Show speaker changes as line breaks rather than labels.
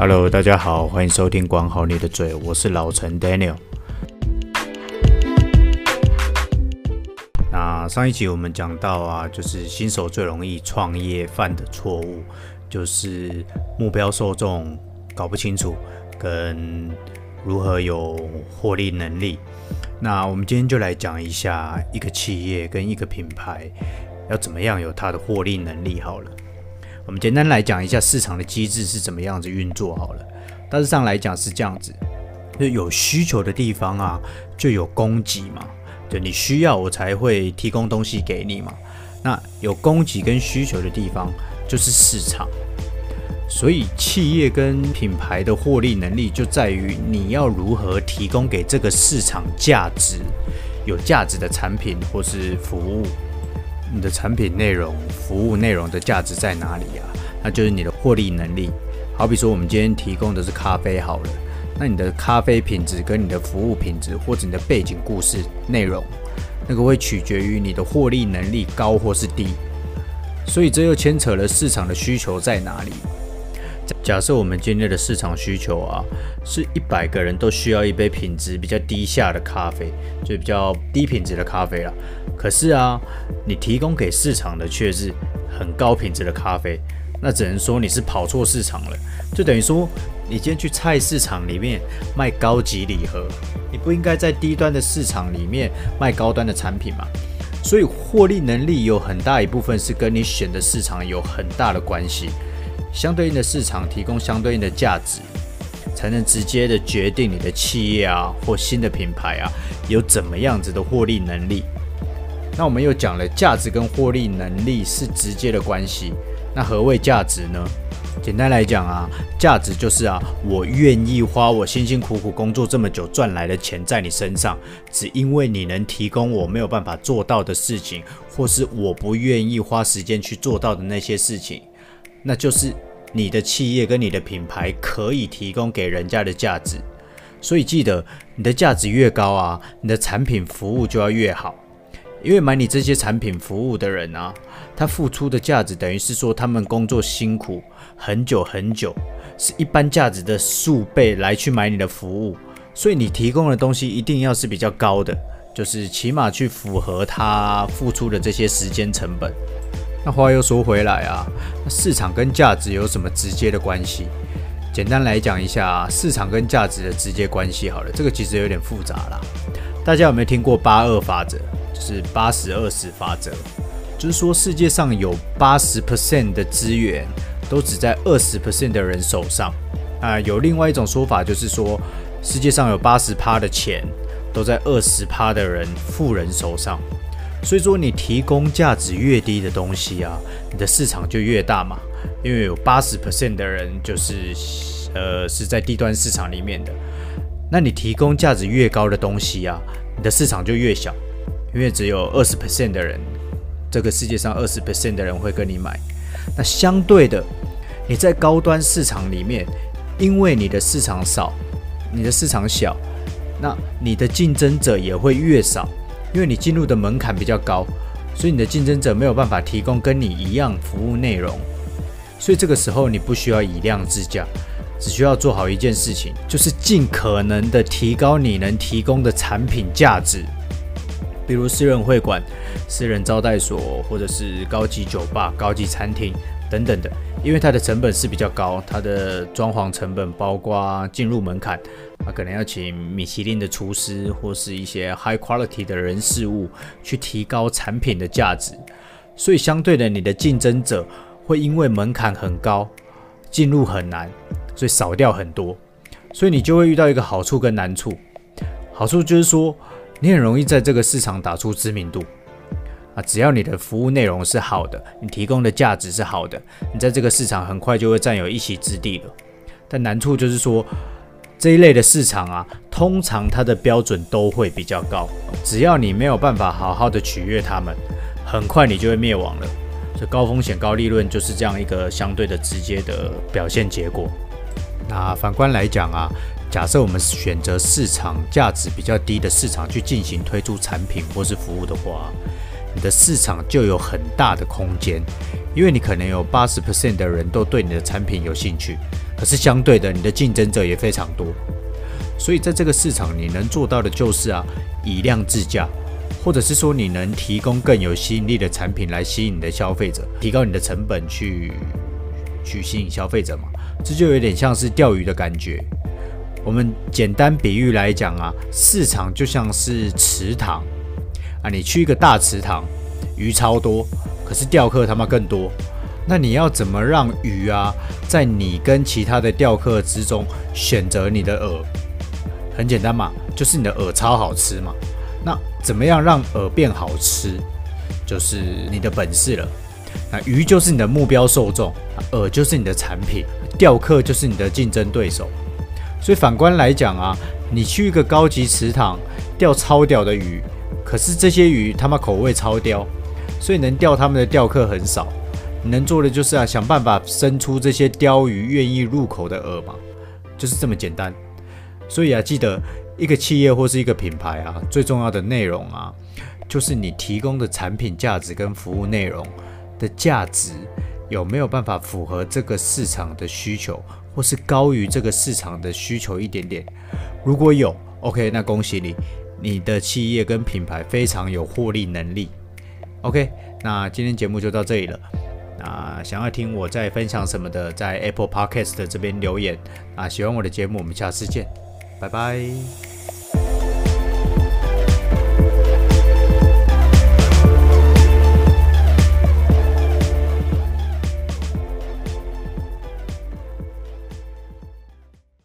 Hello，大家好，欢迎收听管好你的嘴，我是老陈 Daniel。那上一集我们讲到啊，就是新手最容易创业犯的错误，就是目标受众搞不清楚，跟如何有获利能力。那我们今天就来讲一下一个企业跟一个品牌要怎么样有它的获利能力好了。我们简单来讲一下市场的机制是怎么样子运作好了。大致上来讲是这样子，就有需求的地方啊，就有供给嘛。就你需要我才会提供东西给你嘛。那有供给跟需求的地方就是市场。所以企业跟品牌的获利能力就在于你要如何提供给这个市场价值，有价值的产品或是服务。你的产品内容、服务内容的价值在哪里啊？那就是你的获利能力。好比说，我们今天提供的是咖啡好了，那你的咖啡品质跟你的服务品质，或者你的背景故事内容，那个会取决于你的获利能力高或是低。所以这又牵扯了市场的需求在哪里。假设我们今天的市场需求啊，是一百个人都需要一杯品质比较低下的咖啡，就比较低品质的咖啡了。可是啊，你提供给市场的却是很高品质的咖啡，那只能说你是跑错市场了。就等于说，你今天去菜市场里面卖高级礼盒，你不应该在低端的市场里面卖高端的产品嘛？所以获利能力有很大一部分是跟你选的市场有很大的关系。相对应的市场提供相对应的价值，才能直接的决定你的企业啊或新的品牌啊有怎么样子的获利能力。那我们又讲了价值跟获利能力是直接的关系。那何谓价值呢？简单来讲啊，价值就是啊，我愿意花我辛辛苦苦工作这么久赚来的钱在你身上，只因为你能提供我没有办法做到的事情，或是我不愿意花时间去做到的那些事情。那就是你的企业跟你的品牌可以提供给人家的价值，所以记得你的价值越高啊，你的产品服务就要越好，因为买你这些产品服务的人啊，他付出的价值等于是说他们工作辛苦很久很久，是一般价值的数倍来去买你的服务，所以你提供的东西一定要是比较高的，就是起码去符合他付出的这些时间成本。那话又说回来啊，市场跟价值有什么直接的关系？简单来讲一下市场跟价值的直接关系好了，这个其实有点复杂啦。大家有没有听过八二法则？就是八十二十法则，就是说世界上有八十 percent 的资源都只在二十 percent 的人手上。啊，有另外一种说法，就是说世界上有八十趴的钱都在二十趴的人富人手上。所以说，你提供价值越低的东西啊，你的市场就越大嘛。因为有八十 percent 的人就是，呃，是在低端市场里面的。那你提供价值越高的东西啊，你的市场就越小，因为只有二十 percent 的人，这个世界上二十 percent 的人会跟你买。那相对的，你在高端市场里面，因为你的市场少，你的市场小，那你的竞争者也会越少。因为你进入的门槛比较高，所以你的竞争者没有办法提供跟你一样服务内容，所以这个时候你不需要以量制价，只需要做好一件事情，就是尽可能的提高你能提供的产品价值。比如私人会馆、私人招待所，或者是高级酒吧、高级餐厅等等的，因为它的成本是比较高，它的装潢成本包括进入门槛。啊，可能要请米其林的厨师或是一些 high quality 的人事物去提高产品的价值，所以相对的，你的竞争者会因为门槛很高，进入很难，所以少掉很多，所以你就会遇到一个好处跟难处。好处就是说，你很容易在这个市场打出知名度啊，只要你的服务内容是好的，你提供的价值是好的，你在这个市场很快就会占有一席之地了。但难处就是说，这一类的市场啊，通常它的标准都会比较高，只要你没有办法好好的取悦他们，很快你就会灭亡了。这高风险高利润就是这样一个相对的直接的表现结果。那反观来讲啊，假设我们选择市场价值比较低的市场去进行推出产品或是服务的话，你的市场就有很大的空间，因为你可能有八十 percent 的人都对你的产品有兴趣。可是相对的，你的竞争者也非常多。所以在这个市场，你能做到的就是啊，以量制价，或者是说你能提供更有吸引力的产品来吸引你的消费者，提高你的成本去去吸引消费者嘛。这就有点像是钓鱼的感觉。我们简单比喻来讲啊，市场就像是池塘啊，你去一个大池塘，鱼超多，可是钓客他妈更多。那你要怎么让鱼啊，在你跟其他的钓客之中选择你的饵？很简单嘛，就是你的饵超好吃嘛。那怎么样让饵变好吃，就是你的本事了。那鱼就是你的目标受众，饵就是你的产品，钓客就是你的竞争对手。所以反观来讲啊，你去一个高级池塘钓超屌的鱼，可是这些鱼他妈口味超刁，所以能钓他们的钓客很少。能做的就是啊，想办法生出这些鯛鱼愿意入口的饵嘛，就是这么简单。所以啊，记得一个企业或是一个品牌啊，最重要的内容啊，就是你提供的产品价值跟服务内容的价值有没有办法符合这个市场的需求，或是高于这个市场的需求一点点。如果有，OK，那恭喜你，你的企业跟品牌非常有获利能力。OK，那今天节目就到这里了。那，想要听我在分享什么的，在 Apple Podcast 这边留言。啊，喜欢我的节目，我们下次见，拜拜。